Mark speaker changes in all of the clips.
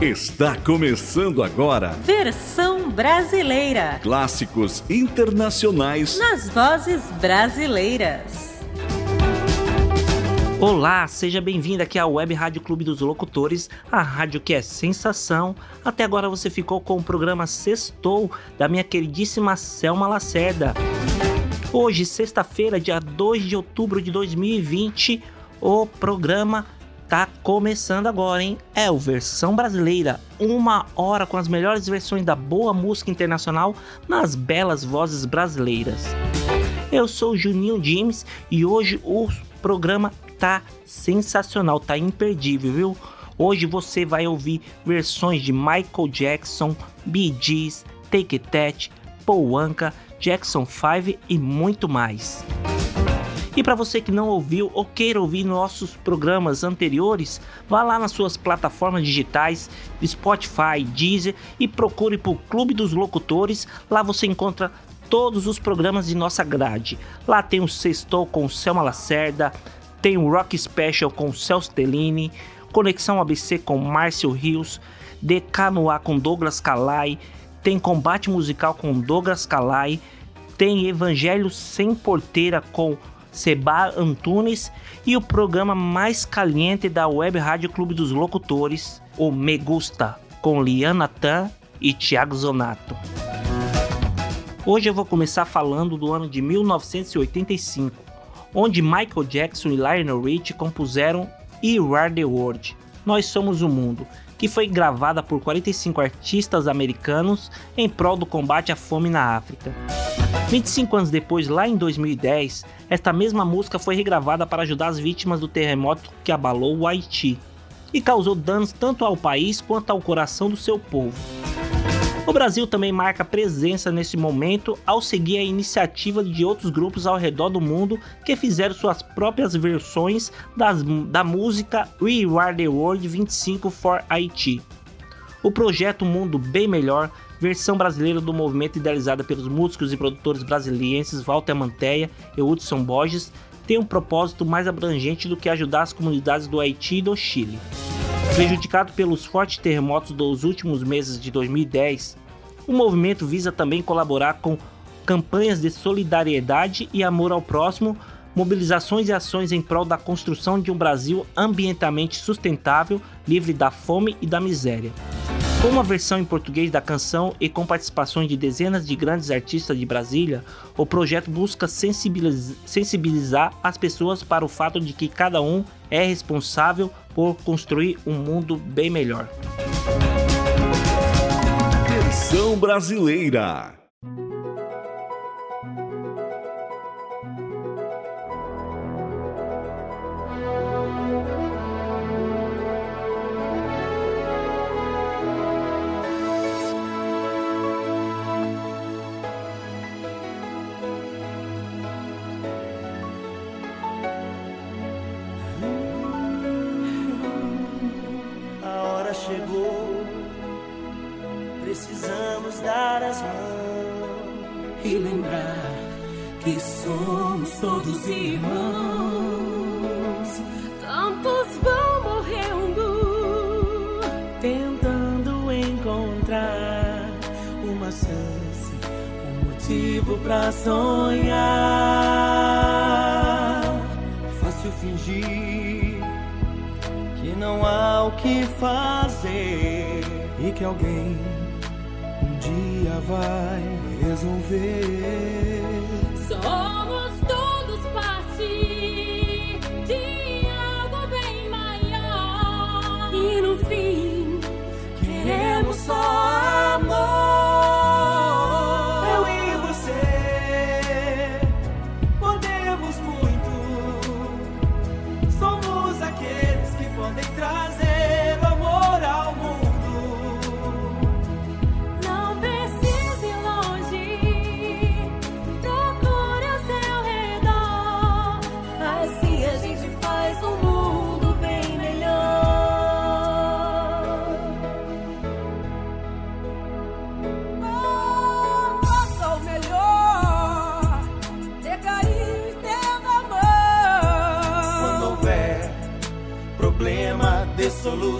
Speaker 1: Está começando agora.
Speaker 2: Versão brasileira.
Speaker 1: Clássicos internacionais
Speaker 2: nas vozes brasileiras.
Speaker 3: Olá, seja bem-vindo aqui ao Web Rádio Clube dos Locutores, a rádio que é sensação. Até agora você ficou com o programa Sextou da minha queridíssima Selma Lacerda. Hoje, sexta-feira, dia 2 de outubro de 2020, o programa tá começando agora, hein? É o Versão Brasileira, uma hora com as melhores versões da boa música internacional nas belas vozes brasileiras. Eu sou o Juninho James e hoje o programa tá sensacional, tá imperdível, viu? Hoje você vai ouvir versões de Michael Jackson, Bee Gees, Take That, Paul Anka, Jackson 5 e muito mais. E para você que não ouviu ou queira ouvir nossos programas anteriores, vá lá nas suas plataformas digitais, Spotify, Deezer e procure por Clube dos Locutores. Lá você encontra todos os programas de nossa grade. Lá tem o Sextou com Selma Lacerda, tem o Rock Special com Celso Tellini, Conexão ABC com Márcio Rios, DK ar com Douglas Calai, tem Combate Musical com Douglas Calai, tem Evangelho Sem Porteira com Seba Antunes e o programa mais caliente da Web Rádio Clube dos Locutores, o Me Gusta, com Liana Tan e Thiago Zonato. Hoje eu vou começar falando do ano de 1985, onde Michael Jackson e Lionel Rich compuseram You Are The World, Nós Somos o Mundo, que foi gravada por 45 artistas americanos em prol do combate à fome na África. 25 anos depois, lá em 2010, esta mesma música foi regravada para ajudar as vítimas do terremoto que abalou o Haiti e causou danos tanto ao país quanto ao coração do seu povo. O Brasil também marca presença nesse momento ao seguir a iniciativa de outros grupos ao redor do mundo que fizeram suas próprias versões das, da música We Are the World 25 for Haiti. O projeto Mundo Bem Melhor versão brasileira do movimento idealizada pelos músicos e produtores brasilienses Walter Manteia e Hudson Borges, tem um propósito mais abrangente do que ajudar as comunidades do Haiti e do Chile. Prejudicado pelos fortes terremotos dos últimos meses de 2010, o movimento visa também colaborar com campanhas de solidariedade e amor ao próximo, mobilizações e ações em prol da construção de um Brasil ambientalmente sustentável, livre da fome e da miséria. Com uma versão em português da canção e com participações de dezenas de grandes artistas de Brasília, o projeto busca sensibilizar as pessoas para o fato de que cada um é responsável por construir um mundo bem melhor.
Speaker 1: Versão brasileira.
Speaker 4: Que não há o que fazer e que alguém um dia vai resolver.
Speaker 5: Somos todos parte de algo bem maior e no fim
Speaker 6: absolute.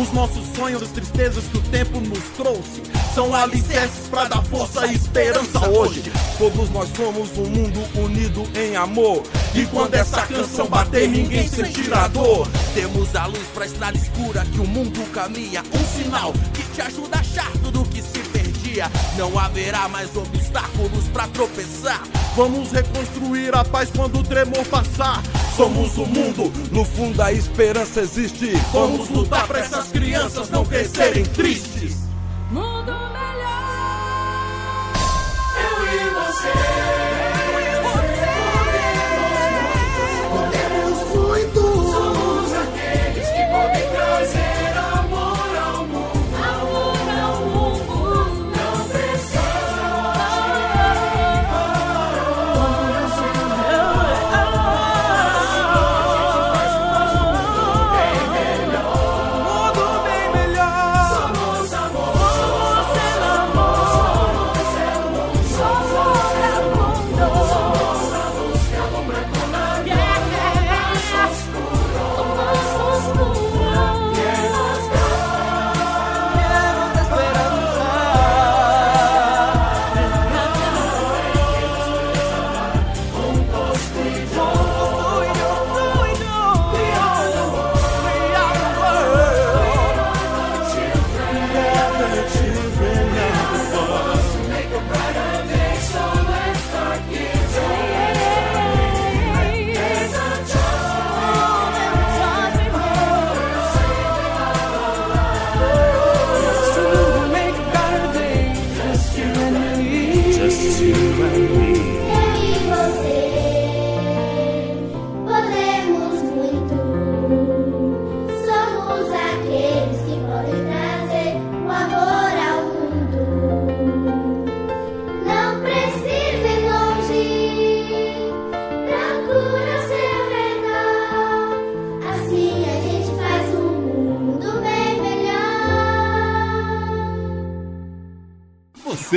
Speaker 7: Os nossos sonhos as tristezas que o tempo nos trouxe são alicerces para dar força e esperança hoje.
Speaker 6: Todos nós somos um mundo unido em amor. E quando essa canção bater, ninguém sentirá dor. Temos a luz pra estrada escura que o mundo caminha. Um sinal que te ajuda a achar tudo dia. Não haverá mais obstáculos para tropeçar.
Speaker 7: Vamos reconstruir a paz quando o tremor passar.
Speaker 6: Somos o mundo, no fundo a esperança existe.
Speaker 7: Vamos lutar para essas crianças não crescerem tristes.
Speaker 5: Mundo melhor. Eu e você.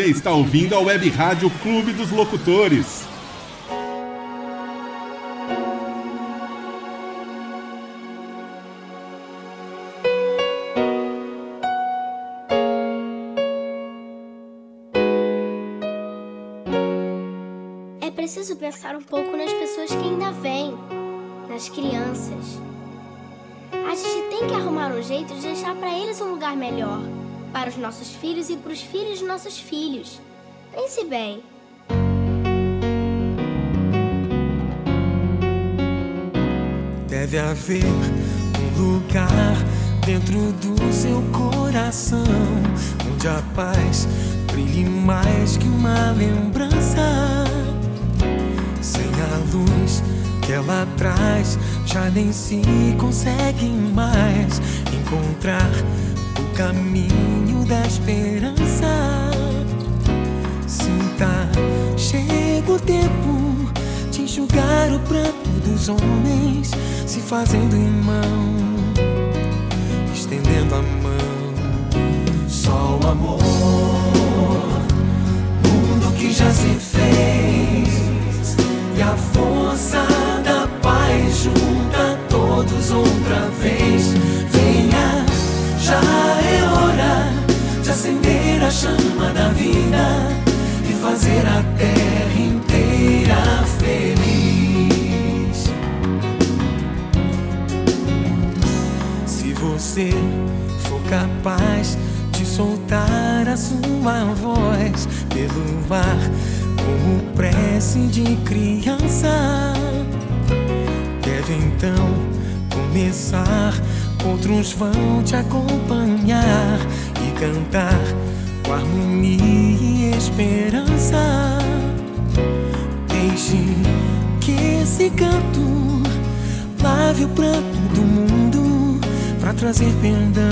Speaker 8: Você está ouvindo a Web Rádio Clube dos Locutores.
Speaker 9: É preciso pensar um pouco nas pessoas que ainda vêm, nas crianças. A gente tem que arrumar um jeito de deixar para eles um lugar melhor, para os nossos filhos e para os filhos de nossos filhos. Pense bem.
Speaker 4: Deve haver um lugar dentro do seu coração onde a paz brilhe mais que uma lembrança. Sem a luz que ela traz, já nem se consegue mais encontrar o caminho da esperança. Sinta, chega o tempo de enxugar o pranto dos homens, se fazendo irmão, estendendo a mão. Só o amor, mundo que já se fez, e a força da paz junta todos outra vez. Venha, já é hora de acender a chama da vida e fazer a terra inteira feliz. Se você for capaz de soltar a sua voz pelo ar como prece de criança, deve então começar. Outros vão te acompanhar e cantar com harmonia e esperança. Deixe que esse canto lave o pranto do mundo para trazer perdão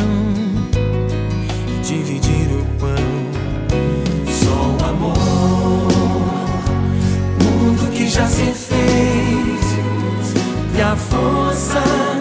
Speaker 4: e dividir o pão. Só o amor, mundo que já se fez e a força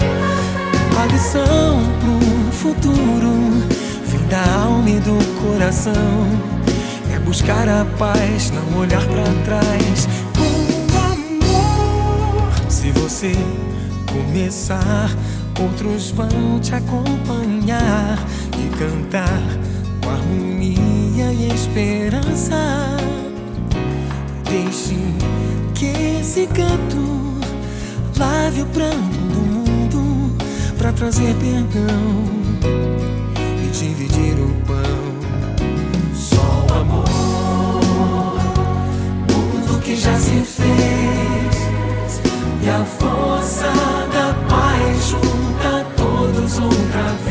Speaker 4: A lição pro futuro. Vem da alma e do coração. É buscar a paz, não olhar pra trás. Com amor. Se você começar Outros vão te acompanhar e cantar com harmonia e esperança. Deixe que esse canto lave o pranto para trazer perdão e dividir o pão. Só o amor, mundo que já se fez e a força da paz junta todos outra vez.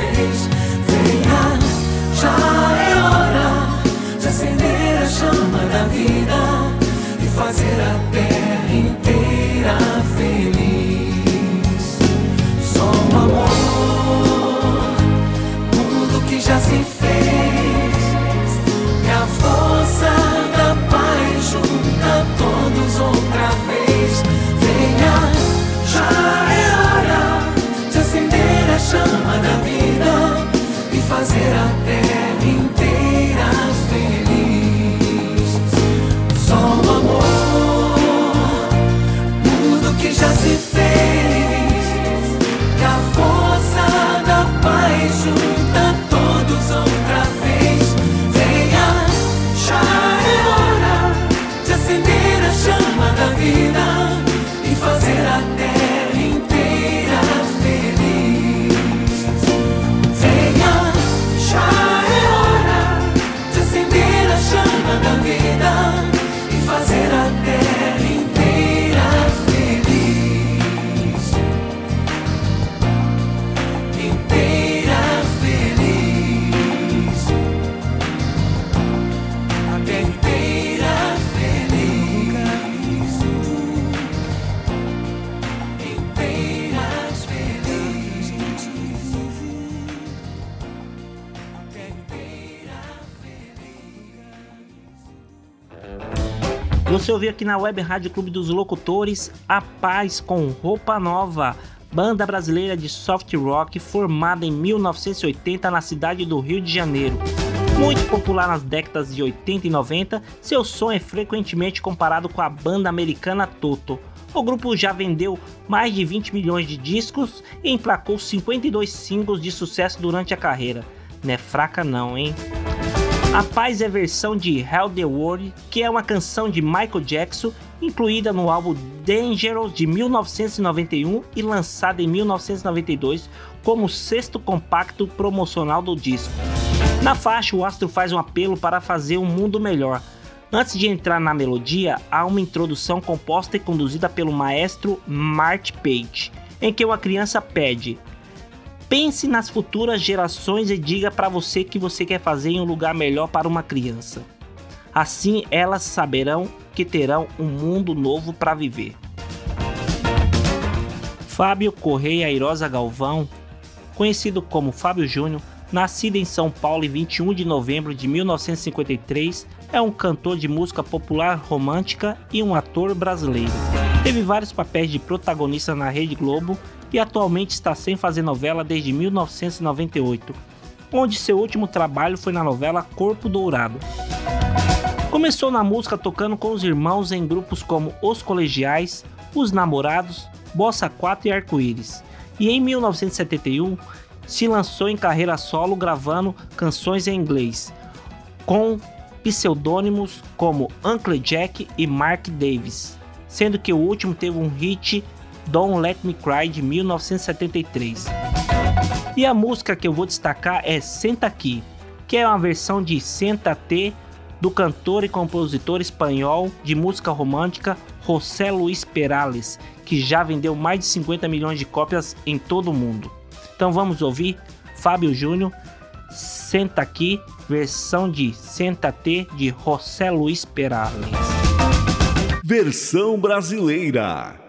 Speaker 3: Você ouviu aqui na Web Rádio Clube dos Locutores A Paz com Roupa Nova, banda brasileira de soft rock formada em 1980 na cidade do Rio de Janeiro. Muito popular nas décadas de 80 e 90, seu som é frequentemente comparado com a banda americana Toto. O grupo já vendeu mais de 20 milhões de discos e emplacou 52 singles de sucesso durante a carreira. Não é fraca não, hein? A Paz é versão de Hell the World, que é uma canção de Michael Jackson, incluída no álbum Dangerous de 1991 e lançada em 1992 como sexto compacto promocional do disco. Na faixa, o astro faz um apelo para fazer um mundo melhor. Antes de entrar na melodia, há uma introdução composta e conduzida pelo maestro Mart Page, em que uma criança pede: Pense nas futuras gerações e diga para você que você quer fazer em um lugar melhor para uma criança. Assim elas saberão que terão um mundo novo para viver. Fábio Correia Airosa Galvão, conhecido como Fábio Júnior, nascido em São Paulo em 21 de novembro de 1953, é um cantor de música popular romântica e um ator brasileiro. Teve vários papéis de protagonista na Rede Globo e atualmente está sem fazer novela desde 1998, onde seu último trabalho foi na novela Corpo Dourado. Começou na música tocando com os irmãos em grupos como Os Colegiais, Os Namorados, Bossa 4 e Arco-Íris. E em 1971 se lançou em carreira solo gravando canções em inglês, com pseudônimos como Uncle Jack e Mark Davis, sendo que o último teve um hit Don't Let Me Cry de 1973. E a música que eu vou destacar é Senta Aqui, que é uma versão de Senta T do cantor e compositor espanhol de música romântica José Luis Perales, que já vendeu mais de 50 milhões de cópias em todo o mundo. Então vamos ouvir Fábio Júnior, Senta Aqui, versão de Senta T de José Luis Perales.
Speaker 10: Versão brasileira.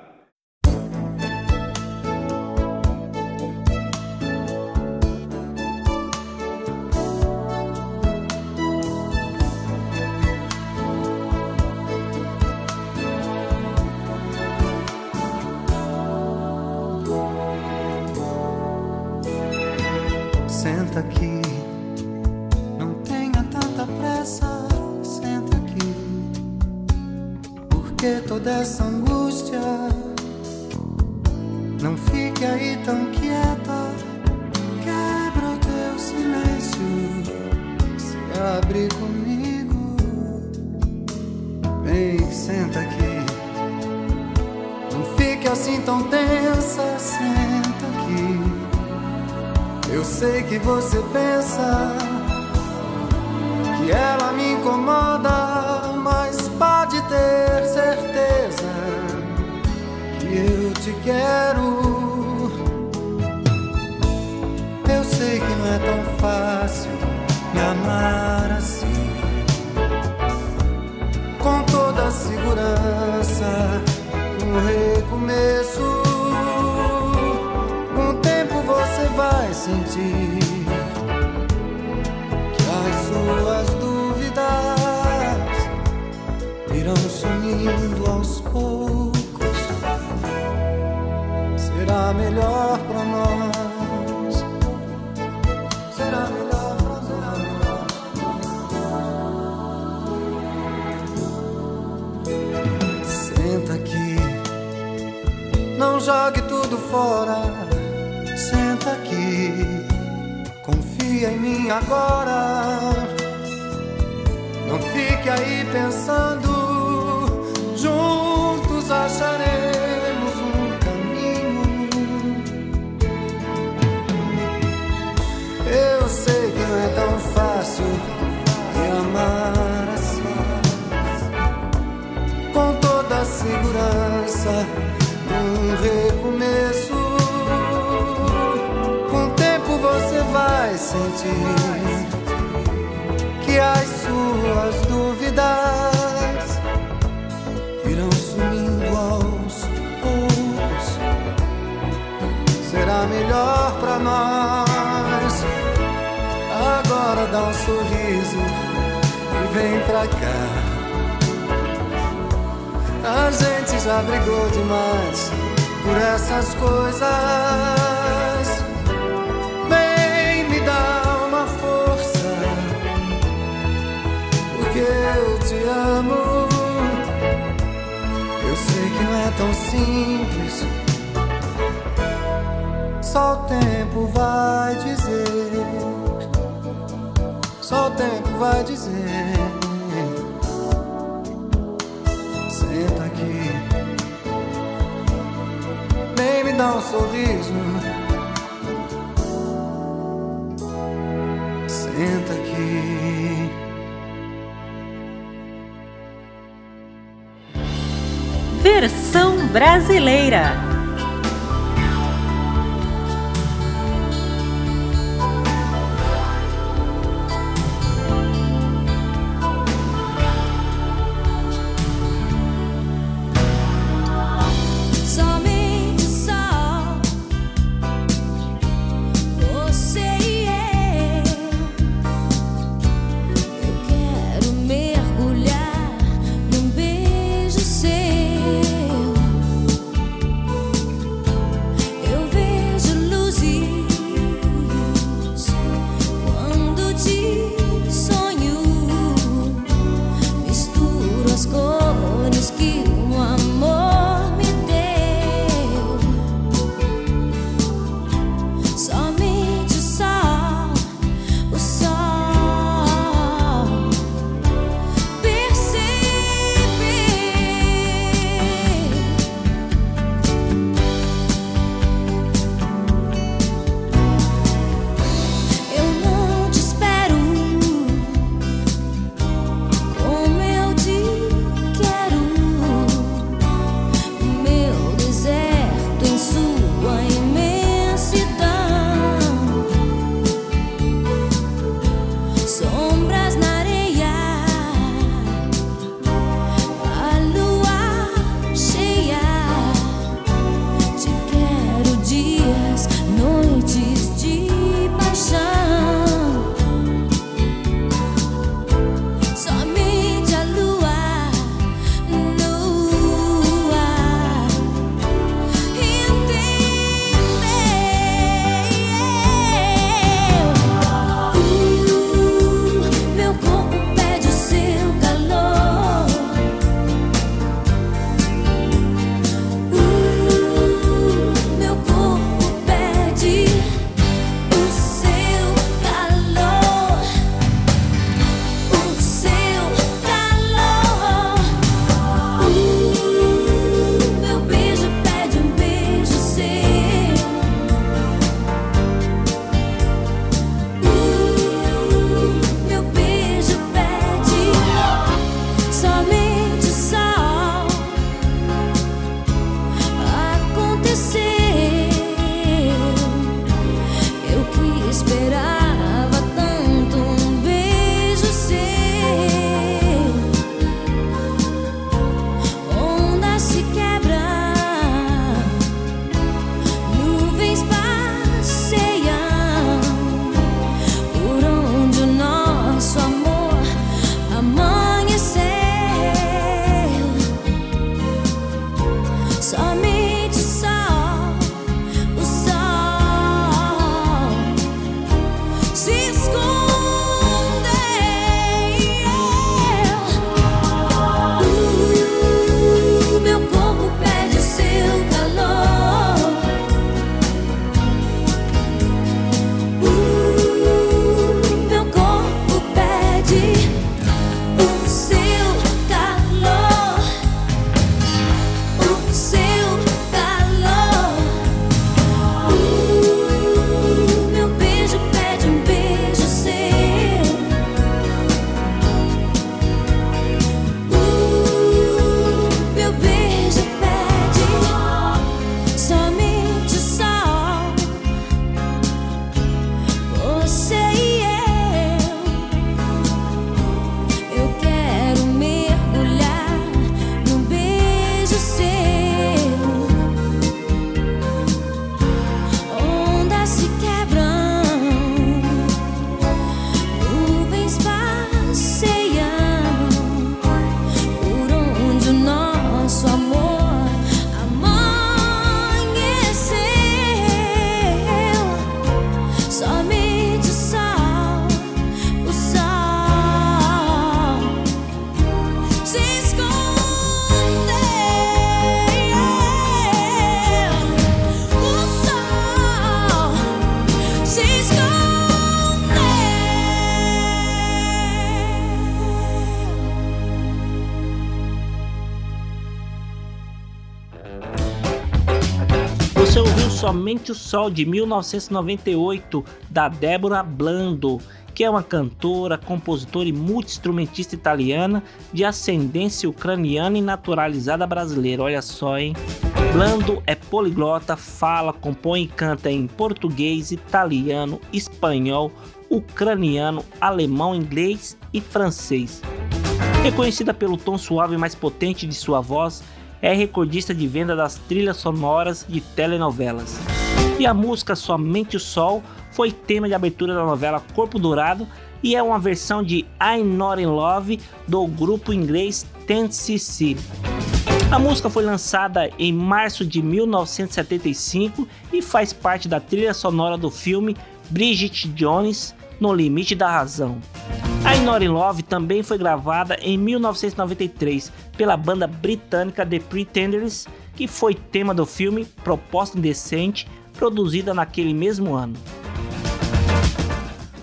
Speaker 11: Eu sei que não é tão fácil me amar assim, com toda a segurança, um recomeço. Com o tempo você vai sentir que as suas dúvidas irão sumindo aos poucos. Será melhor pra nós. Dá um sorriso e vem pra cá.
Speaker 10: A gente já brigou demais por essas coisas. Vem me dá uma força, porque eu te amo. Eu sei que não é tão simples. Só o tempo vai dizer. Tempo vai dizer. Senta aqui. Nem me dá um sorriso. Senta aqui.
Speaker 2: Versão brasileira.
Speaker 3: Somente o Sol de 1998 da Débora Blando, que é uma cantora, compositora e multi-instrumentista italiana de ascendência ucraniana e naturalizada brasileira. Olha só, hein? Blando é poliglota, fala, compõe e canta em português, italiano, espanhol, ucraniano, alemão, inglês e francês. Reconhecida pelo tom suave e mais potente de sua voz, é recordista de venda das trilhas sonoras de telenovelas. E a música Somente o Sol foi tema de abertura da novela Corpo Dourado e é uma versão de I'm Not In Love do grupo inglês Ten cc A música foi lançada em março de 1975 e faz parte da trilha sonora do filme Bridget Jones No Limite da Razão. A Not In Love também foi gravada em 1993 pela banda britânica The Pretenders, que foi tema do filme Proposta Indecente, produzida naquele mesmo ano.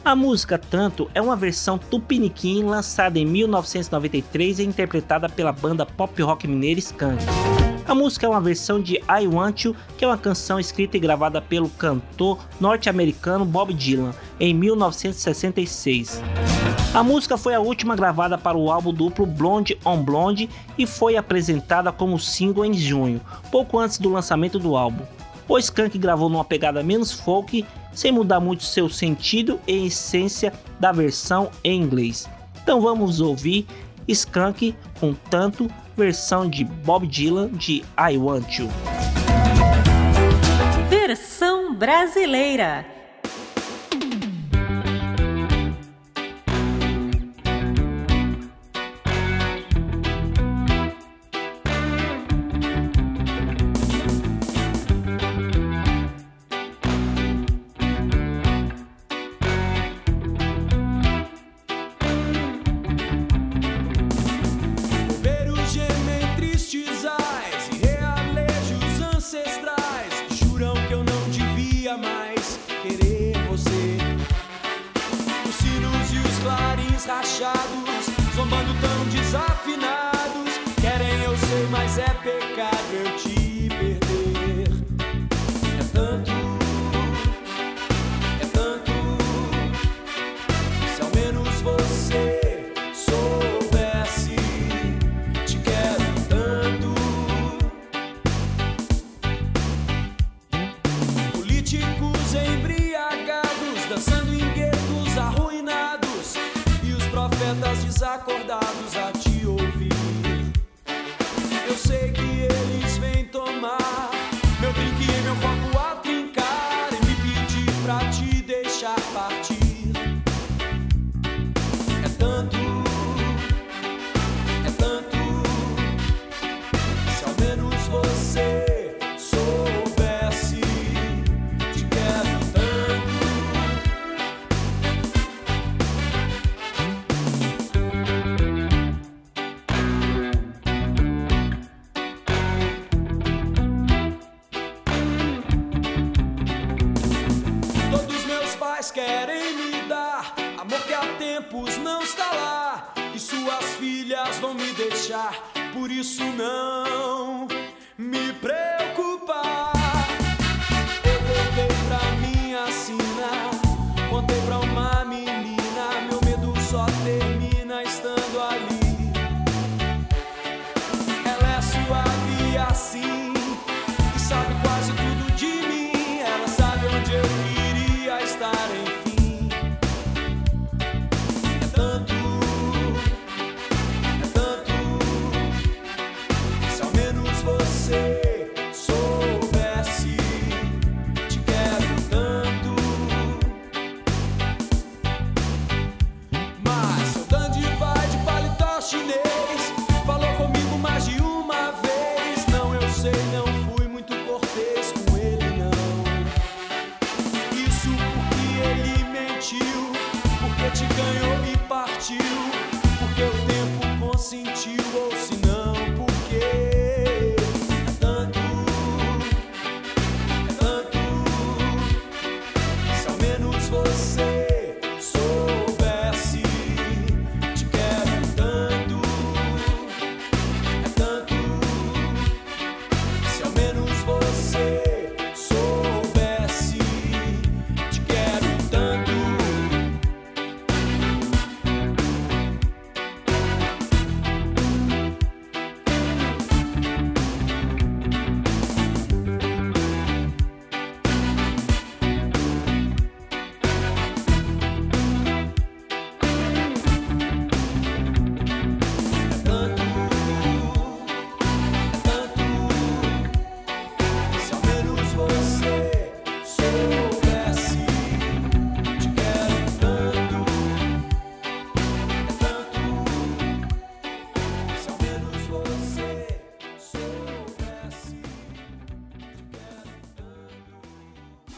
Speaker 3: A música Tanto é uma versão tupiniquim lançada em 1993 e interpretada pela banda pop rock mineira Skank. A música é uma versão de I Want You, que é uma canção escrita e gravada pelo cantor norte-americano Bob Dylan em 1966. A música foi a última gravada para o álbum duplo Blonde on Blonde e foi apresentada como single em junho, pouco antes do lançamento do álbum. O Skank gravou numa pegada menos folk sem mudar muito seu sentido e essência da versão em inglês. Então vamos ouvir Skunk com tanto versão de Bob Dylan de I Want You.
Speaker 12: Versão brasileira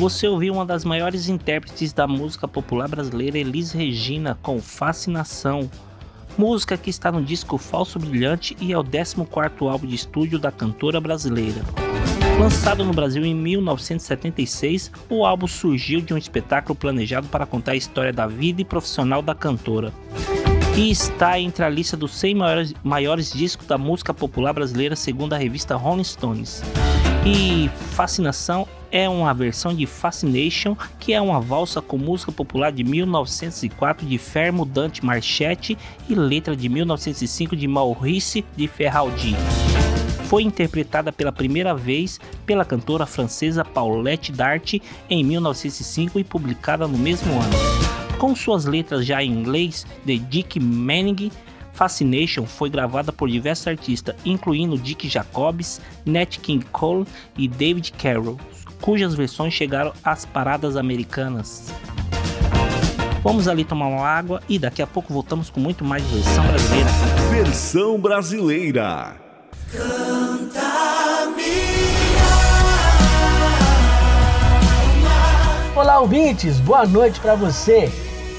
Speaker 3: Você ouviu uma das maiores intérpretes da música popular brasileira, Elis Regina, com Fascinação. Música que está no disco Falso Brilhante e é o 14º álbum de estúdio da cantora brasileira. Lançado no Brasil em 1976, o álbum surgiu de um espetáculo planejado para contar a história da vida e profissional da cantora. E está entre a lista dos 100 maiores, maiores discos da música popular brasileira, segundo a revista Rolling Stones. E Fascinação é uma versão de Fascination, que é uma valsa com música popular de 1904 de Fermo Dante Marchetti e letra de 1905 de Maurice de Ferraldi. Foi interpretada pela primeira vez pela cantora francesa Paulette Dart em 1905 e publicada no mesmo ano. Com suas letras já em inglês de Dick Manning, Fascination foi gravada por diversos artistas, incluindo Dick Jacobs, Nat King Cole e David Carroll, cujas versões chegaram às paradas americanas. Vamos ali tomar uma água e daqui a pouco voltamos com muito mais versão brasileira.
Speaker 13: Versão brasileira.
Speaker 14: Olá, ouvintes, boa noite para você.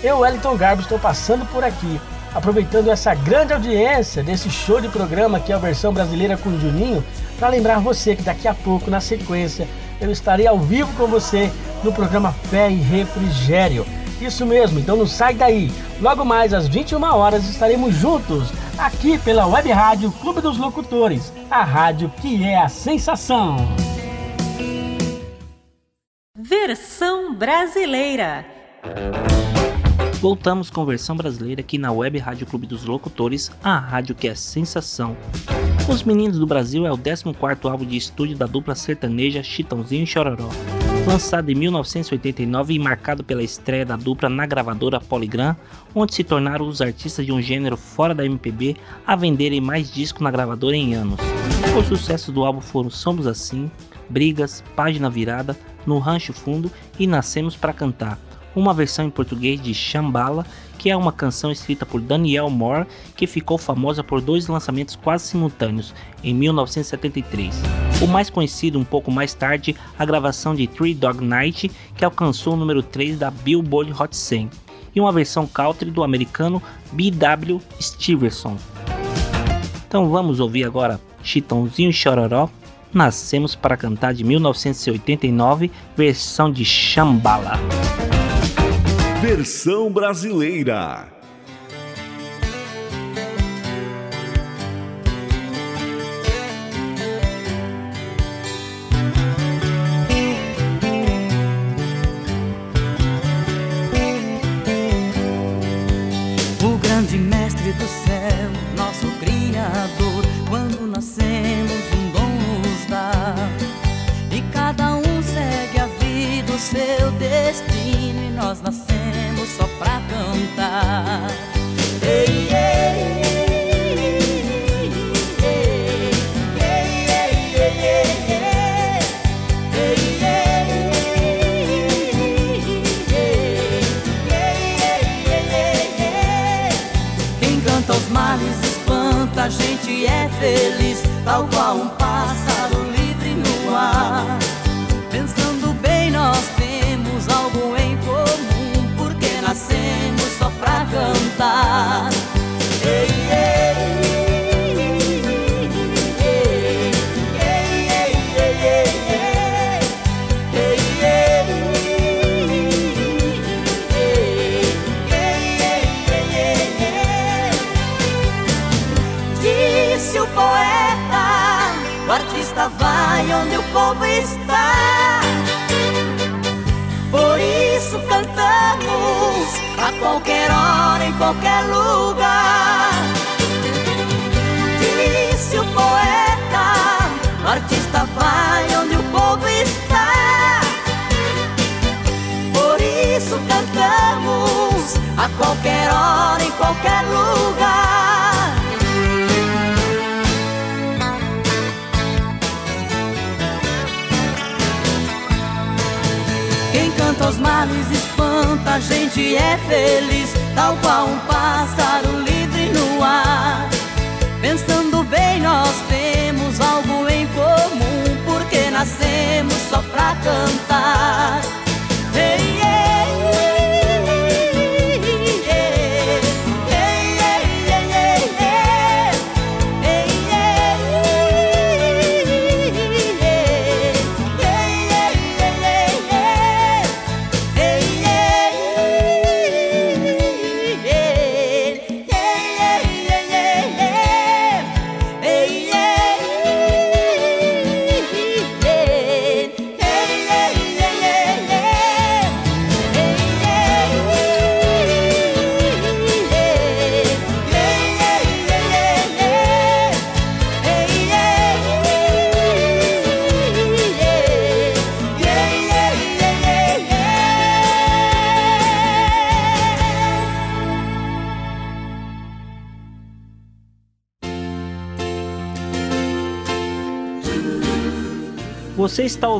Speaker 14: Eu, Wellington Garbo, estou passando por aqui, aproveitando essa grande audiência desse show de programa que é a versão brasileira com o Juninho, para lembrar você que daqui a pouco, na sequência, eu estarei ao vivo com você no programa Fé e Refrigério. Isso mesmo, então não sai daí. Logo mais às 21 horas estaremos juntos aqui pela Web Rádio Clube dos Locutores, a rádio que é a sensação.
Speaker 15: Versão brasileira.
Speaker 3: Voltamos com versão brasileira aqui na Web Rádio Clube dos Locutores, a rádio que é sensação. Os Meninos do Brasil é o 14º álbum de estúdio da dupla sertaneja Chitãozinho e Chororó. Lançado em 1989 e marcado pela estreia da dupla na gravadora Polygram, onde se tornaram os artistas de um gênero fora da MPB a venderem mais discos na gravadora em anos. Os sucessos do álbum foram Somos Assim, Brigas, Página Virada, No Rancho Fundo e Nascemos para Cantar uma versão em português de Shambhala, que é uma canção escrita por Daniel Moore, que ficou famosa por dois lançamentos quase simultâneos, em 1973. O mais conhecido um pouco mais tarde, a gravação de Three Dog Night, que alcançou o número 3 da Billboard Hot 100, e uma versão country do americano B.W. Stevenson. Então vamos ouvir agora Chitãozinho e Chororó, Nascemos para Cantar de 1989, versão de Shambhala.
Speaker 1: Versão brasileira.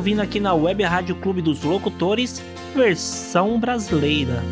Speaker 3: Ouvindo aqui na Web Rádio Clube dos Locutores, versão brasileira.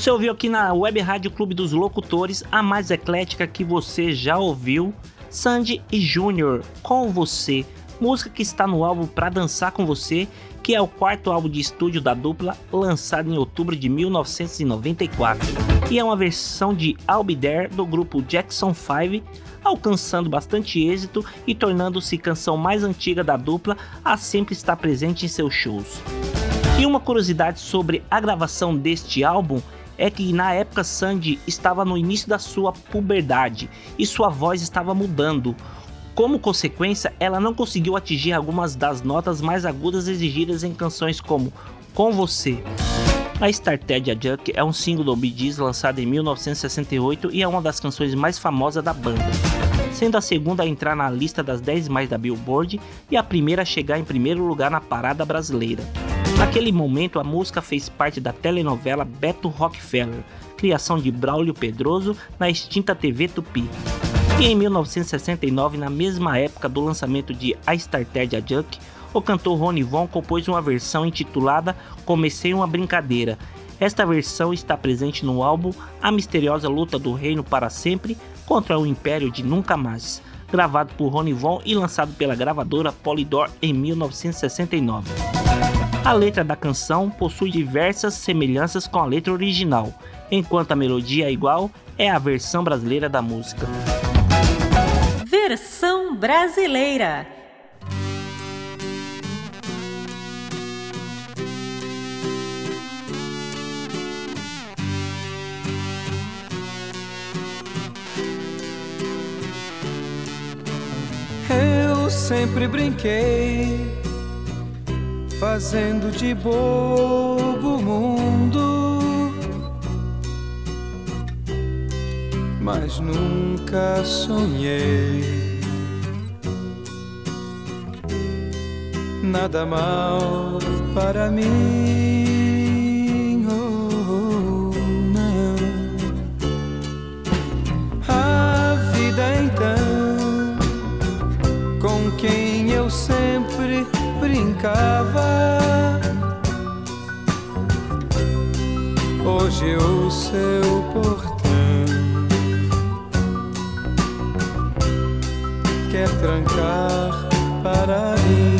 Speaker 9: Você
Speaker 3: ouviu aqui na Web Rádio Clube dos Locutores a mais eclética que você já ouviu, Sandy e Júnior, com você, música que está no álbum Pra Dançar com Você, que é o quarto álbum de estúdio da dupla, lançado em outubro de 1994, e é uma versão de I'll Be There do grupo Jackson 5, alcançando bastante êxito e tornando-se canção mais antiga da dupla a sempre estar presente em seus shows. E uma curiosidade sobre a gravação deste álbum é que na época Sandy estava no início da sua puberdade e sua voz estava mudando. Como consequência, ela não conseguiu atingir algumas das notas mais agudas exigidas em canções como Com Você. A Started Junk é um single do Bee Gees lançado em 1968 e é uma das canções mais famosas da banda, sendo a segunda a entrar na lista das 10 mais da Billboard e a primeira a chegar em primeiro lugar na parada brasileira. Naquele momento, a música fez parte da telenovela Beto Rockefeller, criação de Braulio Pedroso na extinta TV Tupi. E em 1969, na mesma época do lançamento de A Started a Junk, o cantor Rony Von compôs uma versão intitulada Comecei uma Brincadeira. Esta versão está presente no álbum A Misteriosa Luta do Reino para Sempre contra o Império de Nunca Mais, gravado por Rony Von e lançado pela gravadora Polydor em 1969. A letra da canção possui diversas semelhanças com a letra original, enquanto a melodia é igual, é a versão brasileira da música.
Speaker 2: Versão brasileira.
Speaker 12: Eu sempre brinquei, fazendo de bobo o mundo, mas nunca sonhei nada mal para mim. Oh, não. A vida então, com quem eu sempre brincava, hoje o seu portão quer trancar para mim.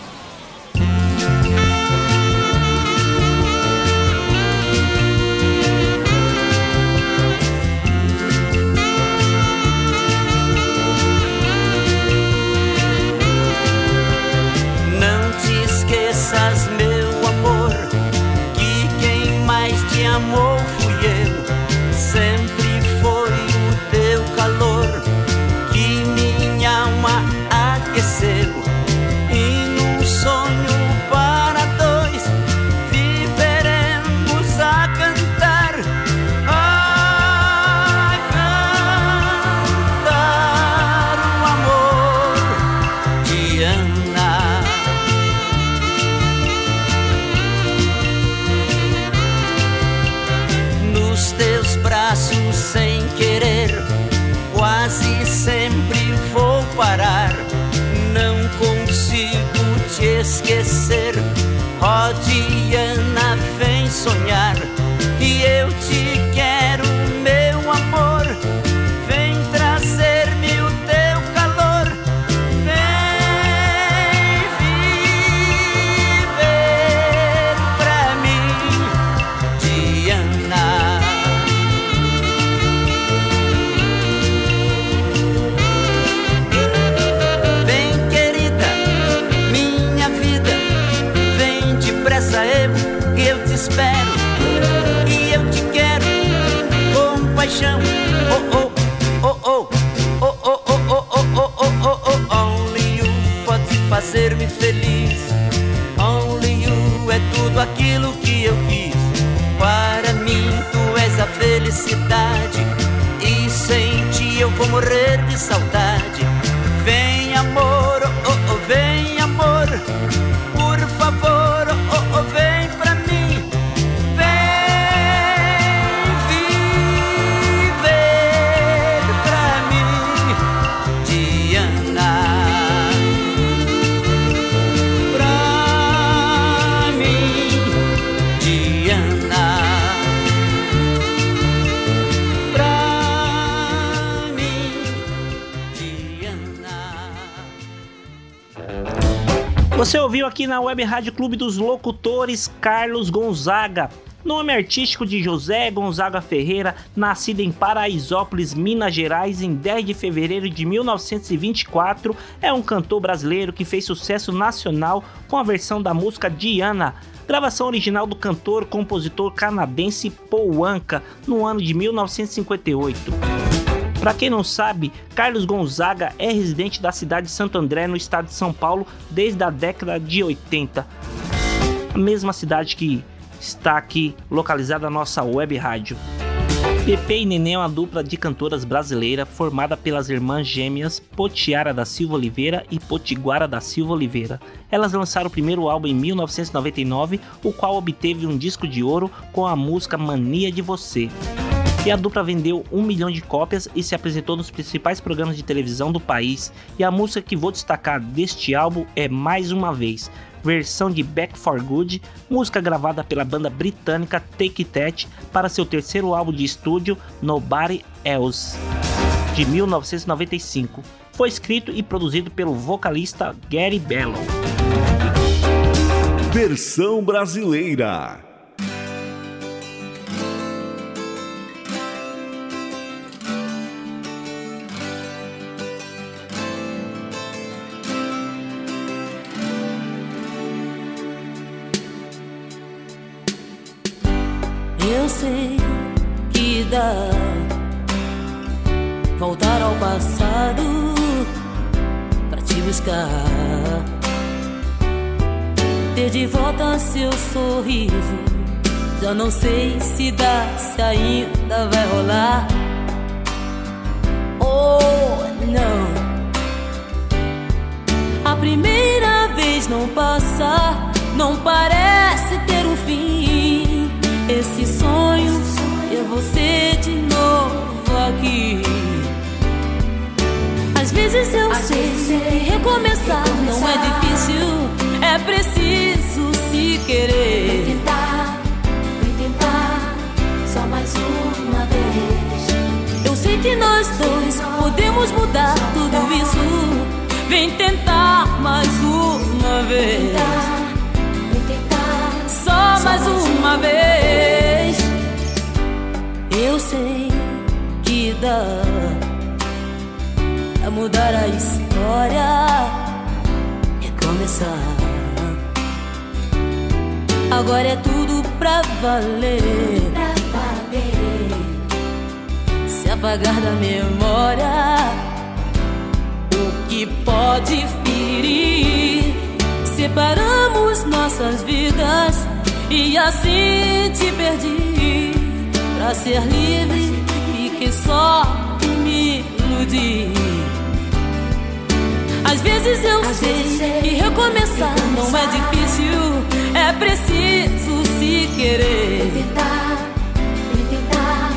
Speaker 16: Fazer-me feliz. Only you é tudo aquilo que eu quis. Para mim tu és a felicidade e sem ti eu vou morrer de saudade.
Speaker 3: Você ouviu aqui na Web Rádio Clube dos Locutores Carlos Gonzaga. Nome artístico de José Gonzaga Ferreira, nascido em Paraisópolis, Minas Gerais, em 10 de fevereiro de 1924, é um cantor brasileiro que fez sucesso nacional com a versão da música Diana, gravação original do cantor compositor canadense Paul Anka, no ano de 1958. Para quem não sabe, Carlos Gonzaga é residente da cidade de Santo André, no estado de São Paulo, desde a década de 80. A mesma cidade que está aqui localizada a nossa web rádio. Pepe e Neném é uma dupla de cantoras brasileira formada pelas irmãs gêmeas Potiara da Silva Oliveira e Potiguara da Silva Oliveira. Elas lançaram o primeiro álbum em 1999, o qual obteve um disco de ouro com a música Mania de Você. E a dupla vendeu um milhão de cópias e se apresentou nos principais programas de televisão do país. E a música que vou destacar deste álbum é Mais Uma Vez, versão de Back for Good, música gravada pela banda britânica Take That para seu terceiro álbum de estúdio Nobody Else, de 1995. Foi escrito e produzido pelo vocalista Gary Bellow.
Speaker 1: Versão brasileira.
Speaker 17: Passado pra te buscar, ter de volta seu sorriso. Já não sei se dá, se ainda vai rolar. Oh, não. A primeira vez não passa, não parece ter um fim. Esse sonho é você de novo aqui. Às vezes eu sei que recomeçar não é difícil, é preciso se querer.
Speaker 5: tentar, vem tentar, só mais uma vez.
Speaker 17: Eu sei que nós dois podemos mudar tudo isso. Vem tentar mais uma vez.
Speaker 5: Vem tentar,
Speaker 17: Só mais uma vez. Eu sei que dá a mudar a história e começar. Agora é tudo pra valer.
Speaker 5: pra valer.
Speaker 17: Se apagar da memória o que pode ferir. Separamos nossas vidas e assim te perdi. Pra ser livre, fiquei só me iludir. Às vezes eu sei que recomeçar não é difícil, é preciso se querer.
Speaker 5: Tentar, vem tentar,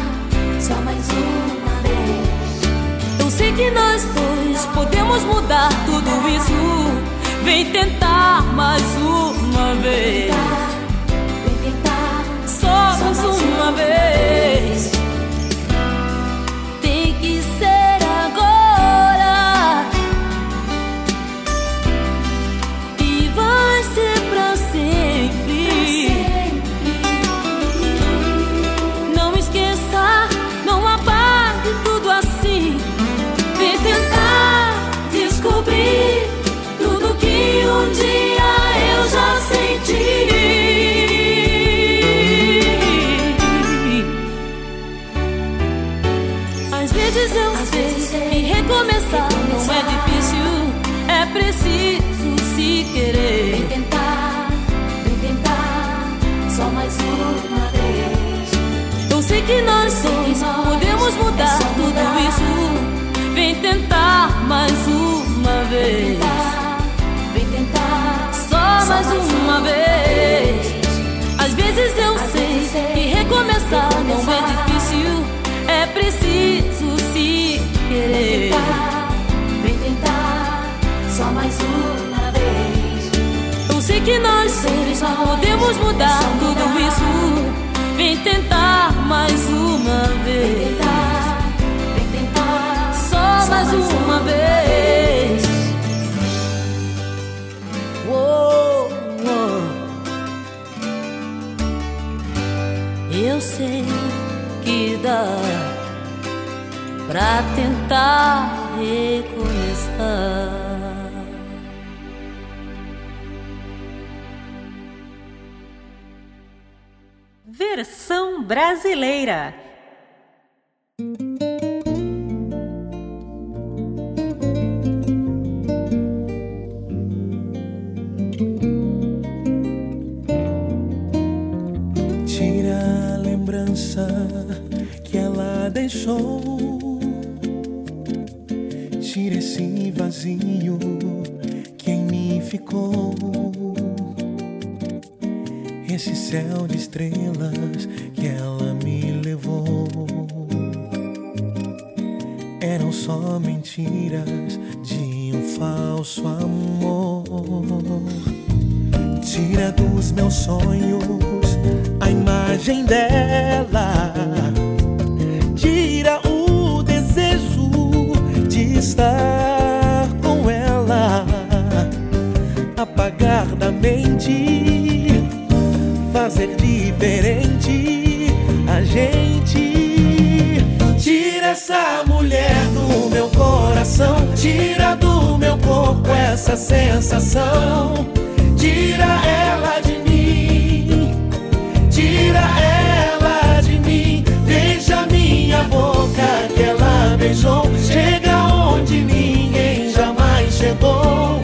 Speaker 5: só mais uma vez.
Speaker 17: Eu sei que nós dois podemos mudar tudo isso. Vem tentar mais não é difícil, é preciso se querer.
Speaker 5: Vem tentar, só mais uma vez.
Speaker 17: Eu sei que nós podemos mudar tudo isso. Vem tentar mais uma vez.
Speaker 5: Vem tentar, vem tentar,
Speaker 17: só mais uma vez. Pra tentar recomeçar.
Speaker 2: Versão brasileira.
Speaker 4: Deixou. Tira esse vazio que em mim ficou. Esse céu de estrelas que ela me levou. Eram só mentiras de um falso amor. Tira dos meus sonhos a imagem dela. Fazer diferente a gente. Tira essa mulher do meu coração, tira do meu corpo essa sensação. Tira ela de mim, tira ela de mim. Beija minha boca que ela beijou. Chega onde ninguém jamais chegou.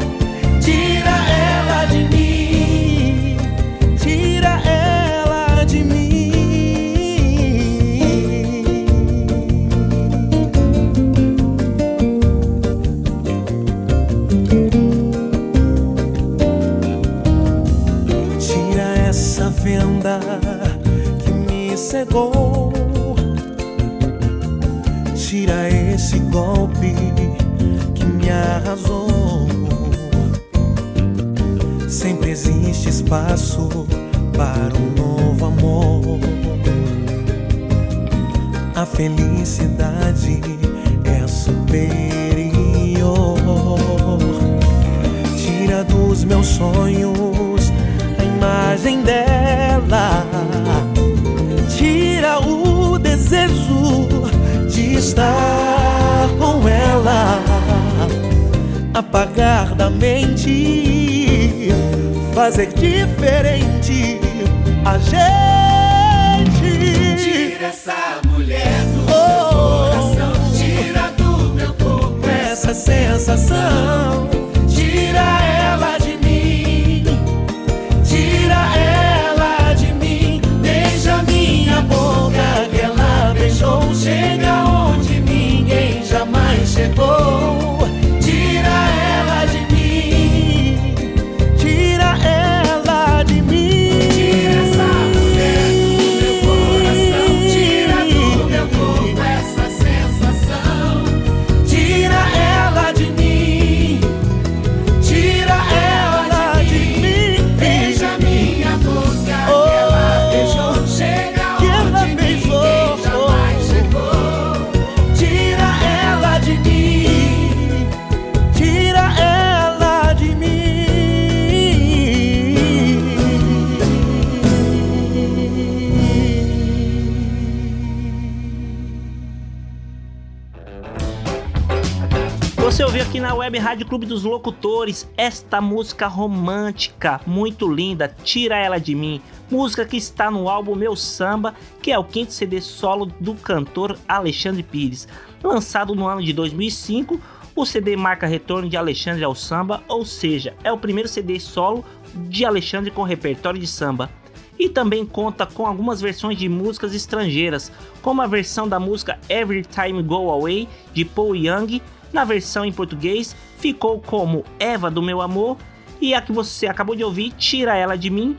Speaker 4: Sempre existe espaço para um novo amor. A felicidade é superior. Tira dos meus sonhos a imagem dela. Tira o desejo de estar Apagar da mente, fazer diferente a gente.
Speaker 5: Tira essa mulher do meu coração, tira do meu corpo
Speaker 4: essa sensação. Tira ela de mim, tira ela de mim. Beija minha boca que ela beijou. Chega onde ninguém jamais chegou.
Speaker 3: Web Rádio Clube dos Locutores esta música romântica, muito linda, Tira Ela de Mim. Música que está no álbum Meu Samba, que é o quinto CD solo do cantor Alexandre Pires. Lançado no ano de 2005, o CD marca retorno de Alexandre ao samba, ou seja, é o primeiro CD solo de Alexandre com repertório de samba. E também conta com algumas versões de músicas estrangeiras, como a versão da música Every Time Go Away de Paul Young, na versão em português ficou como Eva do Meu Amor, e a que você acabou de ouvir, Tira Ela de Mim,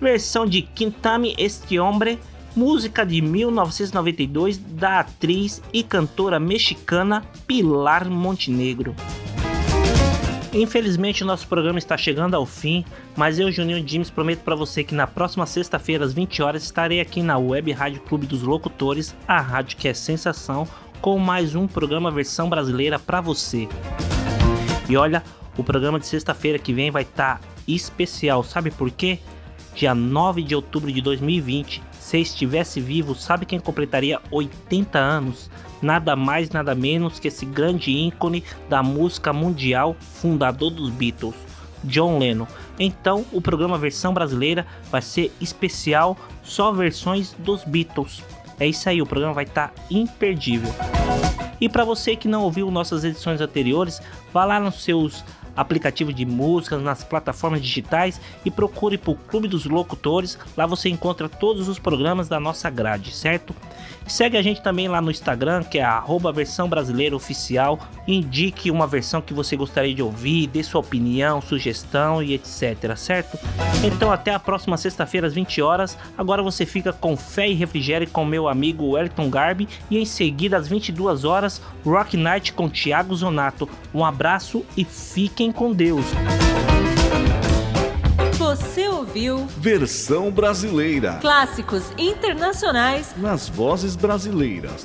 Speaker 3: versão de Quintame Este Hombre, música de 1992 da atriz e cantora mexicana Pilar Montenegro. Infelizmente, o nosso programa está chegando ao fim, mas eu, Juninho James, prometo para você que na próxima sexta-feira, às 20 horas, estarei aqui na Web Rádio Clube dos Locutores, a rádio que é sensação, com mais um programa versão brasileira para você. E olha, o programa de sexta-feira que vem vai estar tá especial, sabe por quê? Dia 9 de outubro de 2020, se estivesse vivo, sabe quem completaria 80 anos? nada mais nada menos que esse grande ícone da música mundial, fundador dos Beatles, John Lennon. Então, o programa versão brasileira vai ser especial, só versões dos Beatles. É isso aí, o programa vai estar tá imperdível. E para você que não ouviu nossas edições anteriores, vá lá nos seus aplicativo de músicas, nas plataformas digitais e procure por Clube dos Locutores. Lá você encontra todos os programas da nossa grade, certo? Segue a gente também lá no Instagram, que é a versão brasileira oficial. Indique uma versão que você gostaria de ouvir, dê sua opinião, sugestão e etc, certo? Então até a próxima sexta-feira às 20 horas. Agora você fica com fé e refrigério com meu amigo Wellington Garbi e em seguida às 22 horas Rock Night com Thiago Zonato. Um abraço e fiquem com Deus.
Speaker 2: Você ouviu.
Speaker 1: Versão Brasileira.
Speaker 2: Clássicos internacionais.
Speaker 1: Nas vozes brasileiras.